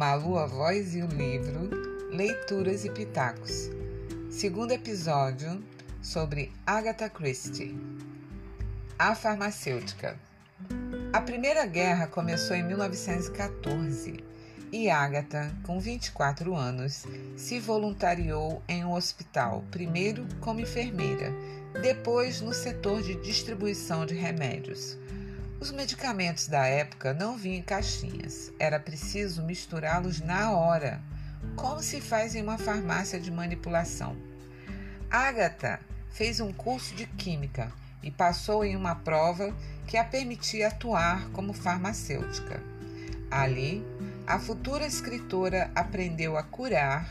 Malu, a voz e o livro, Leituras e Pitacos. Segundo episódio sobre Agatha Christie. A farmacêutica. A Primeira Guerra começou em 1914 e Agatha, com 24 anos, se voluntariou em um hospital, primeiro como enfermeira, depois no setor de distribuição de remédios. Os medicamentos da época não vinham em caixinhas, era preciso misturá-los na hora, como se faz em uma farmácia de manipulação. Agatha fez um curso de química e passou em uma prova que a permitia atuar como farmacêutica. Ali, a futura escritora aprendeu a curar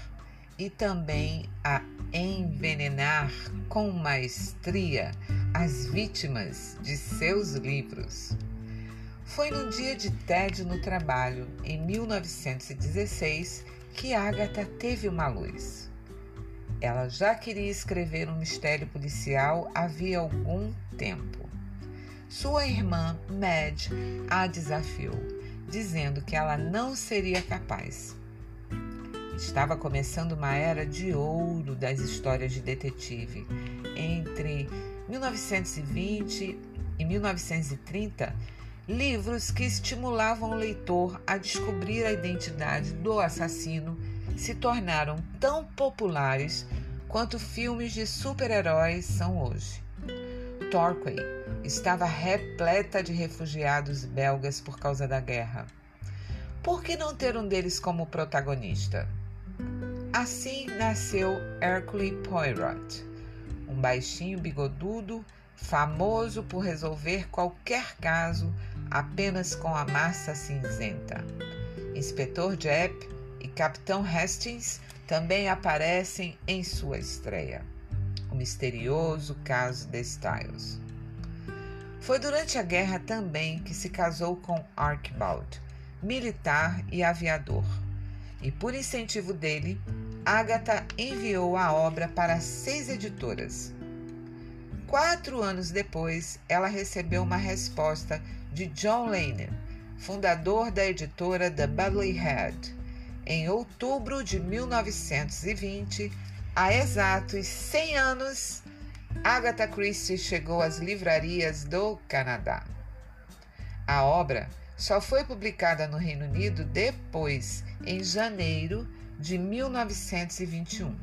e também a envenenar com maestria as vítimas de seus livros. Foi num dia de tédio no trabalho, em 1916, que Agatha teve uma luz. Ela já queria escrever um mistério policial havia algum tempo. Sua irmã, Mad, a desafiou, dizendo que ela não seria capaz. Estava começando uma era de ouro das histórias de detetive. Entre 1920 e 1930, livros que estimulavam o leitor a descobrir a identidade do assassino se tornaram tão populares quanto filmes de super-heróis são hoje. Torquay estava repleta de refugiados belgas por causa da guerra. Por que não ter um deles como protagonista? Assim nasceu Hercule Poirot, um baixinho bigodudo, famoso por resolver qualquer caso apenas com a massa cinzenta. Inspetor Jepp e Capitão Hastings também aparecem em sua estreia. O misterioso caso de Styles. Foi durante a guerra também que se casou com Archibald, militar e aviador. E por incentivo dele, Agatha enviou a obra para seis editoras. Quatro anos depois, ela recebeu uma resposta de John Lane, fundador da editora The Badley Head. Em outubro de 1920, há exatos 100 anos, Agatha Christie chegou às livrarias do Canadá. A obra só foi publicada no Reino Unido depois, em janeiro de 1921.